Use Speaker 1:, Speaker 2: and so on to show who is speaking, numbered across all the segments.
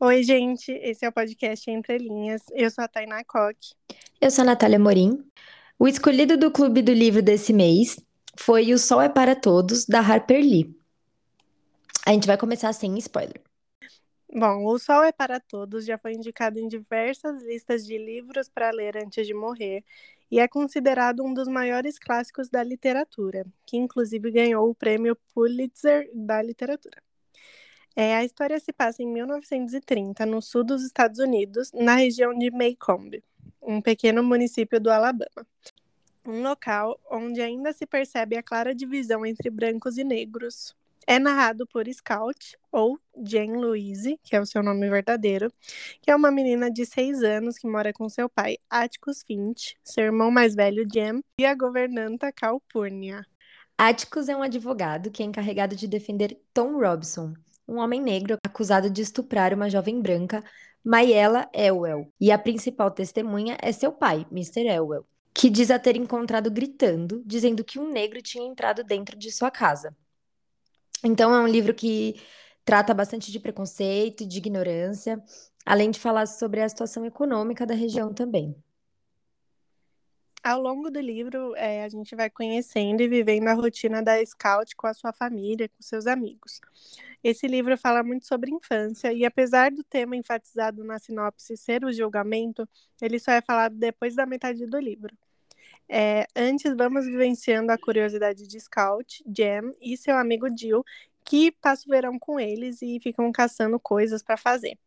Speaker 1: Oi, gente, esse é o podcast Entre Linhas. Eu sou a Tainá Coque.
Speaker 2: Eu sou a Natália Morim. O escolhido do Clube do Livro desse mês foi O Sol é para Todos, da Harper Lee. A gente vai começar sem spoiler.
Speaker 1: Bom, O Sol é para Todos já foi indicado em diversas listas de livros para ler antes de morrer e é considerado um dos maiores clássicos da literatura, que inclusive ganhou o prêmio Pulitzer da literatura. É, a história se passa em 1930, no sul dos Estados Unidos, na região de Maycomb, um pequeno município do Alabama. Um local onde ainda se percebe a clara divisão entre brancos e negros. É narrado por Scout, ou Jane Louise, que é o seu nome verdadeiro, que é uma menina de seis anos que mora com seu pai, Atticus Finch, seu irmão mais velho, Jem, e a governanta Calpurnia.
Speaker 2: Atticus é um advogado que é encarregado de defender Tom Robson, um homem negro acusado de estuprar uma jovem branca, Mayela Elwell, e a principal testemunha é seu pai, Mr. Elwell, que diz a ter encontrado gritando, dizendo que um negro tinha entrado dentro de sua casa. Então é um livro que trata bastante de preconceito, de ignorância, além de falar sobre a situação econômica da região também.
Speaker 1: Ao longo do livro, é, a gente vai conhecendo e vivendo a rotina da Scout com a sua família, com seus amigos. Esse livro fala muito sobre infância e, apesar do tema enfatizado na sinopse ser o julgamento, ele só é falado depois da metade do livro. É, antes, vamos vivenciando a curiosidade de Scout, Jam e seu amigo Jill, que passa o verão com eles e ficam caçando coisas para fazer.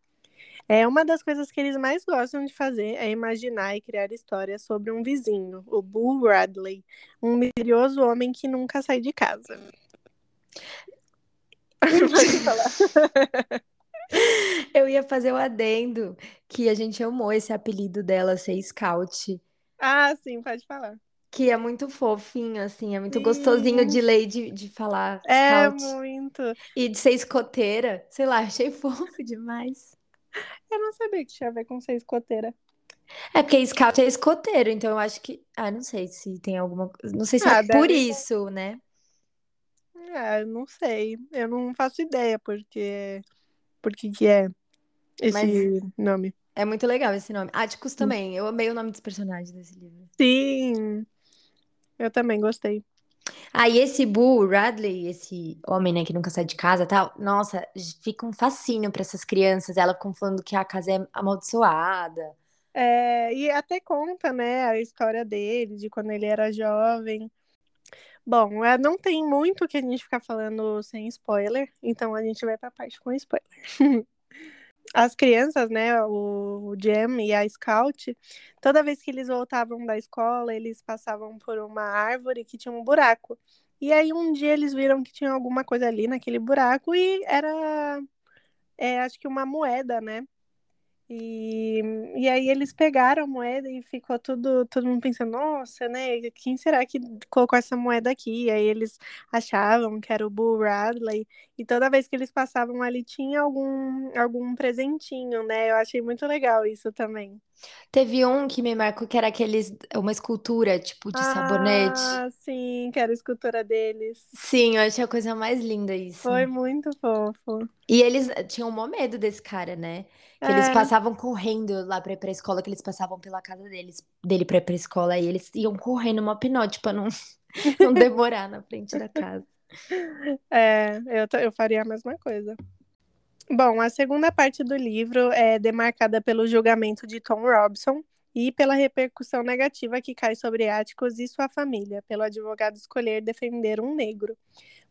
Speaker 1: É uma das coisas que eles mais gostam de fazer é imaginar e criar histórias sobre um vizinho, o Bull Radley, um misterioso homem que nunca sai de casa. Pode falar.
Speaker 2: Eu ia fazer o adendo que a gente amou esse apelido dela ser Scout.
Speaker 1: Ah, sim, pode falar.
Speaker 2: Que é muito fofinho, assim, é muito sim. gostosinho de ler e de, de falar.
Speaker 1: É muito.
Speaker 2: E de ser escoteira, sei lá, achei fofo demais.
Speaker 1: Eu não sabia que tinha a ver com ser escoteira.
Speaker 2: É porque scout é escoteiro, então eu acho que. Ah, não sei se tem alguma. Não sei se ah, é por isso, né?
Speaker 1: É, não sei. Eu não faço ideia porque. Por que é esse Mas nome.
Speaker 2: É muito legal esse nome. Atticus também. Eu amei o nome dos personagens desse livro.
Speaker 1: Sim. Eu também gostei.
Speaker 2: E esse Boo Radley, esse homem, né, que nunca sai de casa tal, nossa, fica um fascínio para essas crianças. Elas ficam falando que a casa é amaldiçoada.
Speaker 1: É, e até conta, né, a história dele, de quando ele era jovem. Bom, é, não tem muito que a gente ficar falando sem spoiler, então a gente vai pra parte com spoiler. as crianças, né, o Jam e a Scout, toda vez que eles voltavam da escola, eles passavam por uma árvore que tinha um buraco. E aí um dia eles viram que tinha alguma coisa ali naquele buraco e era, é, acho que uma moeda, né? E, e aí eles pegaram a moeda e ficou tudo, todo mundo pensando, nossa, né? Quem será que colocou essa moeda aqui? E aí eles achavam que era o Bull Radley. E toda vez que eles passavam ali tinha algum, algum presentinho, né? Eu achei muito legal isso também.
Speaker 2: Teve um que me marcou que era aqueles, uma escultura, tipo, de ah, sabonete.
Speaker 1: Ah, sim, que era a escultura deles.
Speaker 2: Sim, eu achei a coisa mais linda isso.
Speaker 1: Foi muito fofo.
Speaker 2: E eles tinham um medo desse cara, né? Que é. eles passavam correndo lá pra ir pra escola, que eles passavam pela casa deles, dele pra ir pra escola, e eles iam correndo uma pinote pra não, não demorar na frente da casa.
Speaker 1: É, eu, eu faria a mesma coisa. Bom, a segunda parte do livro é demarcada pelo julgamento de Tom Robson e pela repercussão negativa que cai sobre Atticus e sua família, pelo advogado escolher defender um negro.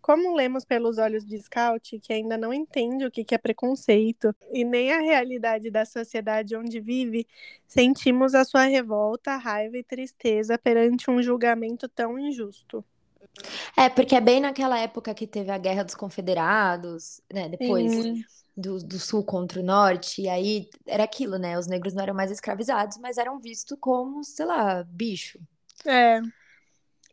Speaker 1: Como lemos pelos olhos de Scout, que ainda não entende o que é preconceito e nem a realidade da sociedade onde vive, sentimos a sua revolta, raiva e tristeza perante um julgamento tão injusto.
Speaker 2: É, porque é bem naquela época que teve a Guerra dos Confederados, né? Depois. Sim do, do sul contra o norte, e aí era aquilo, né? Os negros não eram mais escravizados, mas eram vistos como, sei lá, bicho.
Speaker 1: É.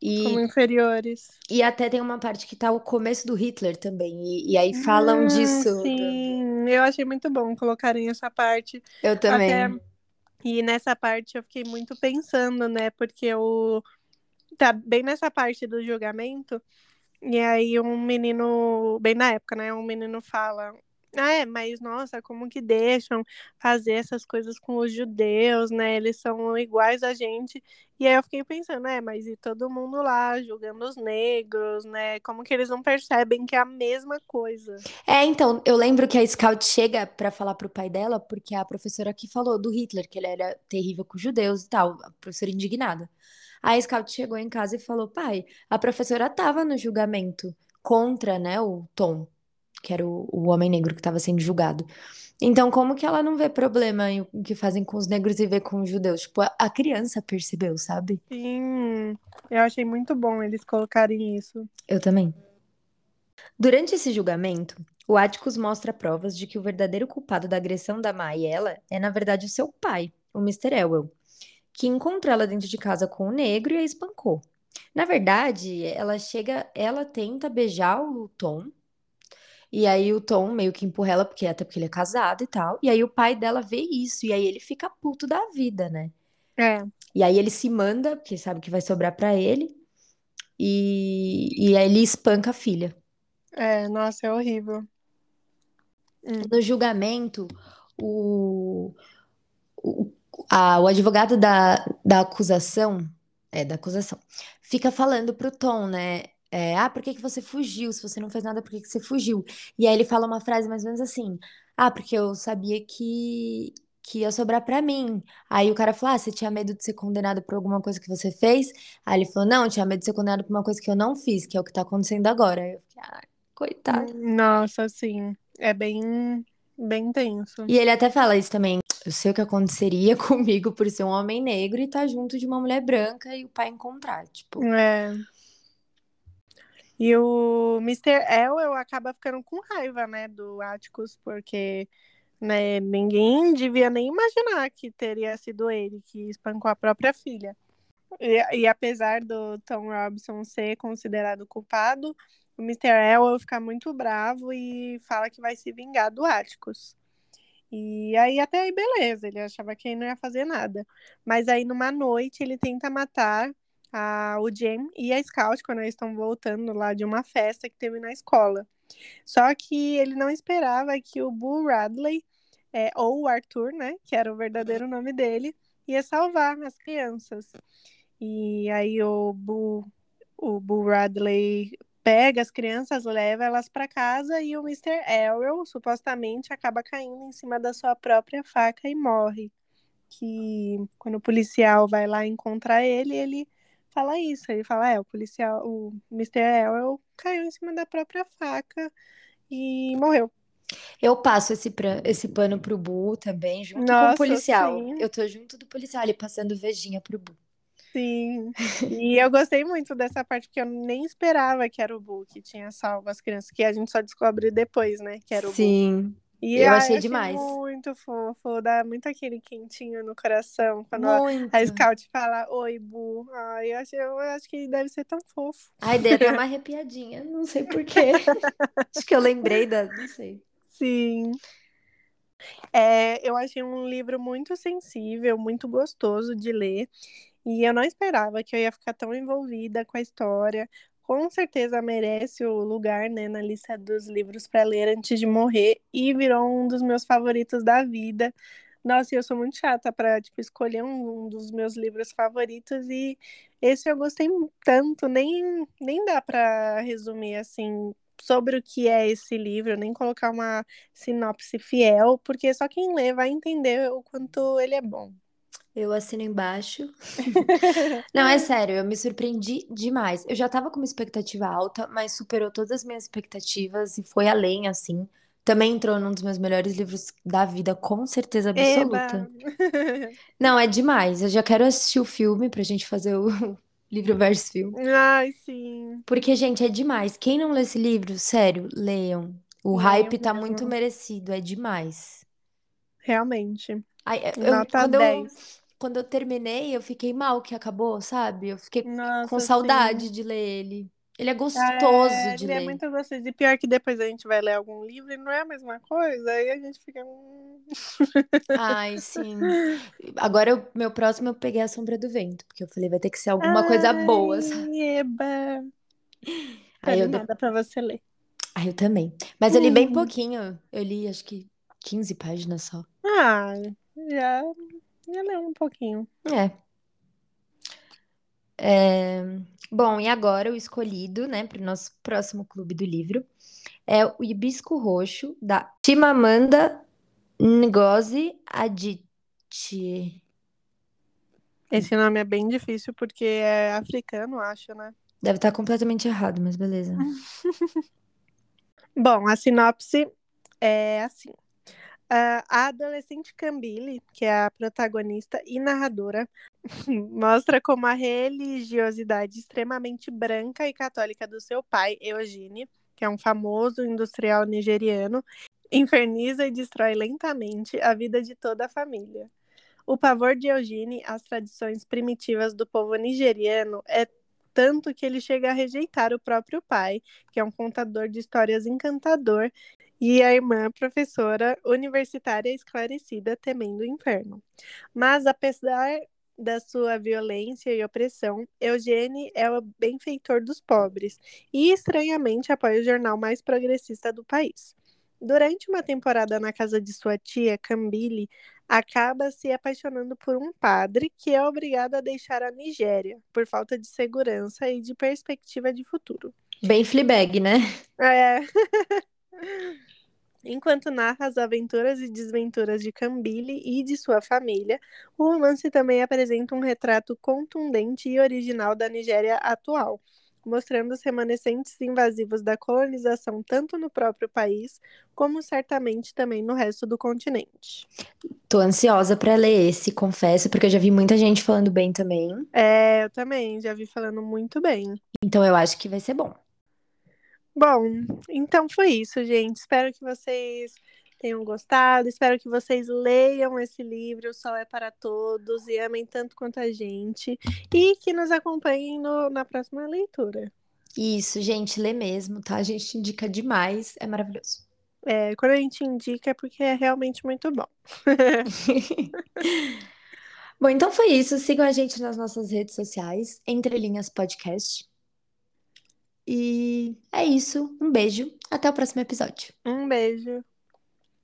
Speaker 1: E, como inferiores.
Speaker 2: E até tem uma parte que tá o começo do Hitler também. E, e aí falam hum, disso.
Speaker 1: Sim, do... eu achei muito bom colocarem essa parte.
Speaker 2: Eu também. Até...
Speaker 1: E nessa parte eu fiquei muito pensando, né? Porque o. Tá bem nessa parte do julgamento. E aí um menino, bem na época, né? Um menino fala: Ah, é, mas nossa, como que deixam fazer essas coisas com os judeus, né? Eles são iguais a gente. E aí eu fiquei pensando, é, mas e todo mundo lá julgando os negros, né? Como que eles não percebem que é a mesma coisa?
Speaker 2: É, então, eu lembro que a Scout chega pra falar pro pai dela, porque a professora aqui falou do Hitler, que ele era terrível com os judeus e tal, a professora indignada. A Scout chegou em casa e falou: pai, a professora tava no julgamento contra, né, o Tom, que era o, o homem negro que estava sendo julgado. Então, como que ela não vê problema em o que fazem com os negros e vê com os judeus? Tipo, a, criança percebeu, sabe?
Speaker 1: Sim, eu achei muito bom eles colocarem isso.
Speaker 2: Eu também. Durante esse julgamento, o Atticus mostra provas de que o verdadeiro culpado da agressão da Ma e ela é, na verdade, o seu pai, o Mr. Elwell, que encontrou ela dentro de casa com o negro e a espancou. Na verdade, ela chega, ela tenta beijar o Tom, e aí o Tom meio que empurra ela, porque até porque ele é casado e tal. E aí o pai dela vê isso, e aí ele fica puto da vida, né?
Speaker 1: É,
Speaker 2: E aí ele se manda, porque sabe que vai sobrar pra ele, e, e aí ele espanca a filha.
Speaker 1: é, nossa, é horrível. Hum.
Speaker 2: No julgamento, o, o, a- o advogado da, da acusação, é, da acusação, fica falando pro Tom, né? É, ah, por que que você fugiu? Se você não fez nada, por que que você fugiu? E aí ele fala uma frase mais ou menos assim: ah, porque eu sabia que, que ia sobrar pra mim. Aí o cara falou: ah, você tinha medo de ser condenado por alguma coisa que você fez? Aí ele falou: não, eu tinha medo de ser condenado por uma coisa que eu não fiz, que é o que tá acontecendo agora. Aí eu fiquei, ah, coitado.
Speaker 1: Nossa, sim, é bem, bem tenso.
Speaker 2: E ele até fala isso também. Eu sei o que aconteceria comigo por ser um homem negro e estar junto de uma mulher branca e o pai encontrar. Tipo,
Speaker 1: É. E o Mr. Elwell acaba ficando com raiva, né, do Atticus, porque né, ninguém devia nem imaginar que teria sido ele que espancou a própria filha. E, e apesar do Tom Robinson ser considerado culpado, o Mr. Elwell fica muito bravo e fala que vai se vingar do Atticus. E aí até aí beleza, ele achava que ele não ia fazer nada. Mas aí numa noite ele tenta matar a, o Jem e a Scout quando eles estão voltando lá de uma festa que teve na escola. Só que ele não esperava que o Boo Radley, é, ou o Arthur, né, que era o verdadeiro nome dele, ia salvar as crianças. E aí o Boo, o Boo Radley pega as crianças, leva elas para casa e o Mr. Elwell supostamente acaba caindo em cima da sua própria faca e morre. Que quando o policial vai lá encontrar ele, ele fala isso. Ele fala: é, o policial, o Mr. Elwell caiu em cima da própria faca e morreu.
Speaker 2: eu passo esse, pra- esse pano pro Bu também, junto com o
Speaker 1: Nossa,
Speaker 2: policial.
Speaker 1: sim.
Speaker 2: Eu tô junto do policial ali, passando vejinha pro Bu.
Speaker 1: Sim. E eu gostei muito dessa parte, porque eu nem esperava que era o Boo que tinha salvo as crianças, que a gente só descobre depois, né? Que era o.
Speaker 2: Sim.
Speaker 1: E
Speaker 2: Eu
Speaker 1: ai,
Speaker 2: achei demais.
Speaker 1: muito fofo, dá muito aquele quentinho no coração quando a,
Speaker 2: Muito.
Speaker 1: a Scout fala Oi, Bu. Ai, eu acho, eu acho que deve ser tão fofo.
Speaker 2: Ai, dei até uma arrepiadinha, não sei por quê. Acho que eu lembrei da. Não sei.
Speaker 1: Sim. É, eu achei um livro muito sensível, muito gostoso de ler. E eu não esperava que eu ia ficar tão envolvida com a história. Com certeza merece o lugar, né, na lista dos livros para ler antes de morrer e virou um dos meus favoritos da vida. Nossa, eu sou muito chata para tipo escolher um, um dos meus livros favoritos e esse eu gostei tanto, nem nem dá para resumir assim sobre o que é esse livro, nem colocar uma sinopse fiel, porque só quem lê vai entender o quanto ele é bom.
Speaker 2: Eu assino embaixo. Não, é sério, eu me surpreendi demais. Eu já tava com uma expectativa alta, mas superou todas as minhas expectativas e foi além, assim. Também entrou num dos meus melhores livros da vida, com certeza absoluta.
Speaker 1: Eba!
Speaker 2: Não, é demais. Eu já quero assistir o filme pra gente fazer o livro versus filme.
Speaker 1: Ai, sim.
Speaker 2: Porque, gente, é demais. Quem não lê esse livro, sério, leiam. O
Speaker 1: Leiam
Speaker 2: hype tá
Speaker 1: mesmo.
Speaker 2: muito merecido, é demais.
Speaker 1: Realmente.
Speaker 2: Ai, eu-
Speaker 1: Nota
Speaker 2: quando eu,
Speaker 1: 10.
Speaker 2: Quando eu terminei, eu fiquei mal que acabou, sabe? Eu fiquei com
Speaker 1: Nossa,
Speaker 2: saudade
Speaker 1: sim.
Speaker 2: de ler ele. Ele é gostoso
Speaker 1: É,
Speaker 2: de
Speaker 1: ele é
Speaker 2: ler.
Speaker 1: muito gostoso. E pior que depois a gente vai ler algum livro e não é a mesma coisa, aí a gente fica. hum.
Speaker 2: Ai, sim. Agora, o meu próximo eu peguei A Sombra do Vento, porque eu falei, vai ter que ser alguma coisa boa, sabe?
Speaker 1: Ai, eba!
Speaker 2: Aí eu,
Speaker 1: animada pra você ler.
Speaker 2: Ah, eu também. Mas eu li bem
Speaker 1: Hum.
Speaker 2: pouquinho. Eu li acho que 15 páginas só.
Speaker 1: Ah, já, já leu um pouquinho.
Speaker 2: É. É, Bom, e agora o escolhido, né, para o nosso próximo clube do livro é o Hibisco Roxo, da Chimamanda Ngozi Adichie.
Speaker 1: Esse nome é bem difícil porque é africano, acho, né?
Speaker 2: Deve estar completamente errado, mas beleza.
Speaker 1: Bom, a sinopse é assim. Ah, a adolescente Cambile, que é a protagonista e narradora, mostra como a religiosidade extremamente branca e católica do seu pai, Eugene, que é um famoso industrial nigeriano, inferniza e destrói lentamente a vida de toda a família. O pavor de Eugene às tradições primitivas do povo nigeriano é tanto que ele chega a rejeitar o próprio pai, que é um contador de histórias encantador, e a irmã professora universitária esclarecida temendo o inferno. Mas apesar da sua violência e opressão, Eugene é o benfeitor dos pobres e estranhamente apoia o jornal mais progressista do país. Durante uma temporada na casa de sua tia, Cambile, acaba se apaixonando por um padre que é obrigado a deixar a Nigéria por falta de segurança e de perspectiva de futuro.
Speaker 2: Bem Fleabag, né?
Speaker 1: É. Enquanto narra as aventuras e desventuras de Cambile e de sua família, o romance também apresenta um retrato contundente e original da Nigéria atual, mostrando os remanescentes invasivos da colonização tanto no próprio país, como certamente também no resto do continente.
Speaker 2: Tô ansiosa pra ler esse, confesso, porque eu já vi muita gente falando bem também.
Speaker 1: É, eu também já vi falando muito bem.
Speaker 2: Então eu acho que vai ser bom.
Speaker 1: Bom, então foi isso, gente. Espero que vocês tenham gostado. Espero que vocês leiam esse livro, O Sol é para Todos, e amem tanto quanto a gente. E que nos acompanhem no- na próxima leitura.
Speaker 2: Isso, gente, lê mesmo, tá? A gente indica demais, é maravilhoso.
Speaker 1: É, quando a gente indica é porque é realmente muito bom.
Speaker 2: Bom, então foi isso. Sigam a gente nas nossas redes sociais, Entre Linhas Podcast. E é isso. Um beijo. Até o próximo episódio.
Speaker 1: Um beijo.